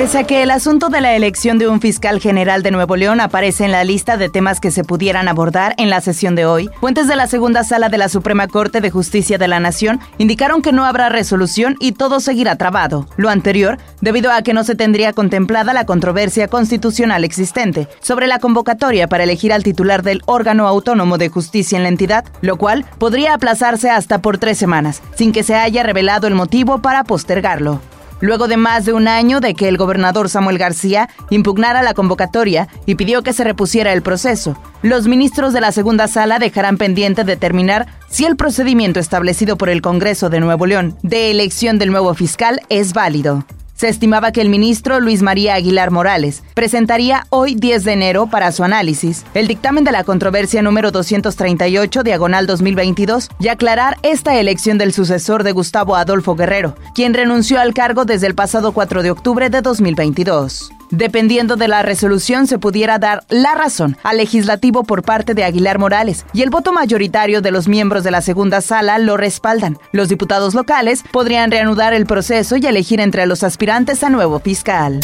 Pese a que el asunto de la elección de un fiscal general de Nuevo León aparece en la lista de temas que se pudieran abordar en la sesión de hoy, fuentes de la segunda sala de la Suprema Corte de Justicia de la Nación indicaron que no habrá resolución y todo seguirá trabado. Lo anterior, debido a que no se tendría contemplada la controversia constitucional existente sobre la convocatoria para elegir al titular del órgano autónomo de justicia en la entidad, lo cual podría aplazarse hasta por tres semanas, sin que se haya revelado el motivo para postergarlo luego de más de un año de que el gobernador Samuel García impugnara la convocatoria y pidió que se repusiera el proceso. Los ministros de la segunda sala dejarán pendiente determinar si el procedimiento establecido por el Congreso de Nuevo León de elección del nuevo fiscal es válido. Se estimaba que el ministro Luis María Aguilar Morales presentaría hoy 10 de enero para su análisis el dictamen de la controversia número 238 diagonal 2022 y aclarar esta elección del sucesor de Gustavo Adolfo Guerrero, quien renunció al cargo desde el pasado 4 de octubre de 2022. Dependiendo de la resolución, se pudiera dar la razón al legislativo por parte de Aguilar Morales y el voto mayoritario de los miembros de la segunda sala lo respaldan. Los diputados locales podrían reanudar el proceso y elegir entre los aspirantes a nuevo fiscal.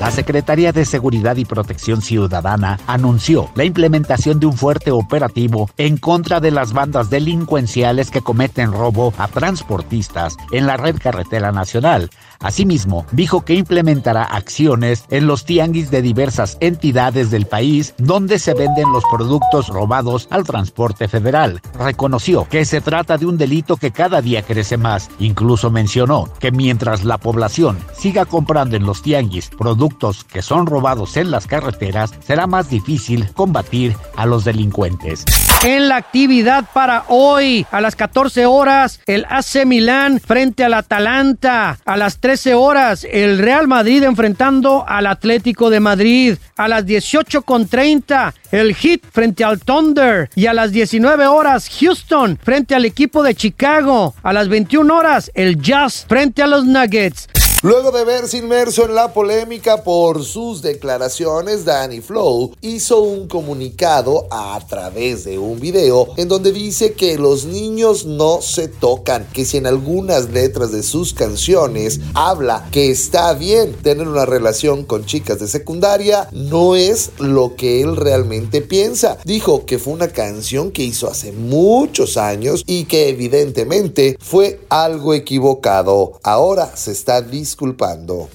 La Secretaría de Seguridad y Protección Ciudadana anunció la implementación de un fuerte operativo en contra de las bandas delincuenciales que cometen robo a transportistas en la red carretera nacional. Asimismo, dijo que implementará acciones en los tianguis de diversas entidades del país donde se venden los productos robados al transporte federal. Reconoció que se trata de un delito que cada día crece más. Incluso mencionó que mientras la población siga comprando en los tianguis productos que son robados en las carreteras, será más difícil combatir a los delincuentes. En la actividad para hoy, a las 14 horas, el AC Milán frente al Atalanta. A las 13 horas, el Real Madrid enfrentando al Atlético de Madrid. A las 18.30, el Heat frente al Thunder. Y a las 19 horas, Houston frente al equipo de Chicago. A las 21 horas, el Jazz frente a los Nuggets. Luego de verse inmerso en la polémica por sus declaraciones, Danny Flow hizo un comunicado a través de un video en donde dice que los niños no se tocan, que si en algunas letras de sus canciones habla que está bien tener una relación con chicas de secundaria, no es lo que él realmente piensa. Dijo que fue una canción que hizo hace muchos años y que evidentemente fue algo equivocado. Ahora se está diciendo disculpando.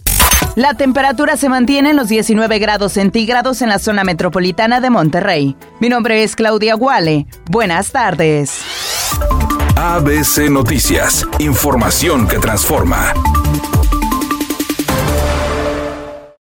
La temperatura se mantiene en los 19 grados centígrados en la zona metropolitana de Monterrey. Mi nombre es Claudia Guale. Buenas tardes. ABC Noticias. Información que transforma.